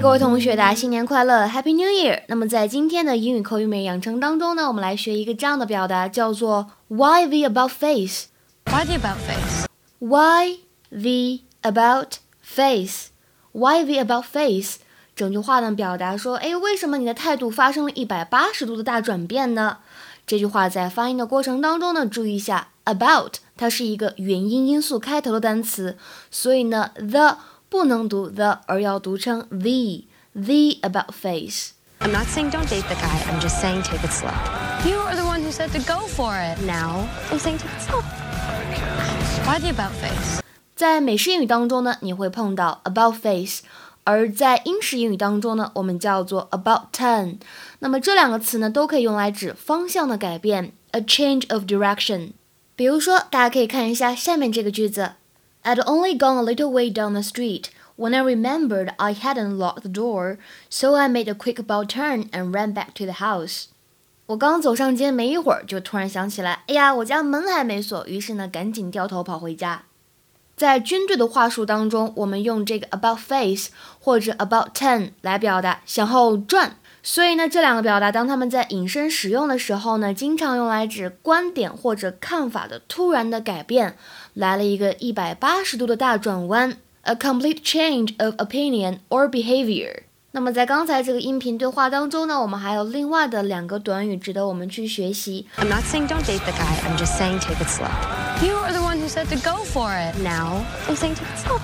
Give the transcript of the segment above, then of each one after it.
各位同学，大家新年快乐，Happy New Year！那么在今天的英语口语美养成当中呢，我们来学一个这样的表达，叫做 Why the about face？ Why the about face? Why the about face? Why the about face? 整句话呢，表达说，哎，为什么你的态度发生了一百八十度的大转变呢？这句话在发音的过程当中呢，注意一下，about 它是一个元音因素开头的单词，所以呢，the 不能读 the，而要读成 the。The about face. I'm not saying don't date the guy, I'm just saying take it slow. You are the one who said to go for it. Now, I'm saying take it slow. Why the about face? 在美式英语当中呢，你会碰到 about face，而在英式英语当中呢，我们叫做 about turn。那么这两个词呢，都可以用来指方向的改变，a change of direction。比如说，大家可以看一下下面这个句子：I'd only gone a little way down the street when I remembered I hadn't locked the door, so I made a quick about turn and ran back to the house. 我刚走上街没一会儿，就突然想起来，哎呀，我家门还没锁，于是呢，赶紧掉头跑回家。在军队的话术当中，我们用这个 about face 或者 about turn 来表达向后转。所以呢，这两个表达当他们在引申使用的时候呢，经常用来指观点或者看法的突然的改变，来了一个一百八十度的大转弯，a complete change of opinion or behavior。那么在刚才这个音频对话当中呢，我们还有另外的两个短语值得我们去学习。I'm not saying don't date the guy, I'm just saying take it slow. You are the said to go for it. Now, I'm saying take it slow.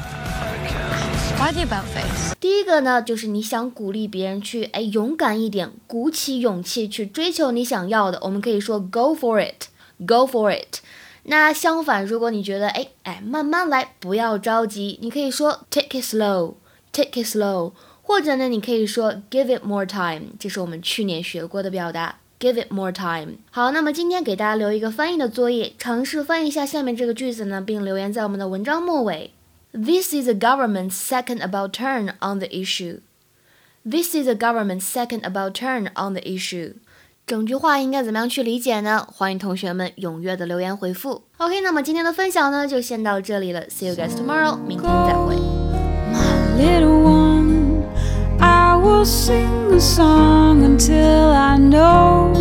Why the about face? 第一个呢，就是你想鼓励别人去，哎，勇敢一点，鼓起勇气去追求你想要的，我们可以说 go for it，go for it。那相反，如果你觉得，哎哎，慢慢来，不要着急，你可以说 take it slow，take it slow，或者呢，你可以说 give it more time，这是我们去年学过的表达。Give it more time。好，那么今天给大家留一个翻译的作业，尝试翻译一下下面这个句子呢，并留言在我们的文章末尾。This is the government's second about turn on the issue. This is the government's second about turn on the issue. 整句话应该怎么样去理解呢？欢迎同学们踊跃的留言回复。OK，那么今天的分享呢就先到这里了，See you guys tomorrow，明天再会。 My little one, I will sing a song until I know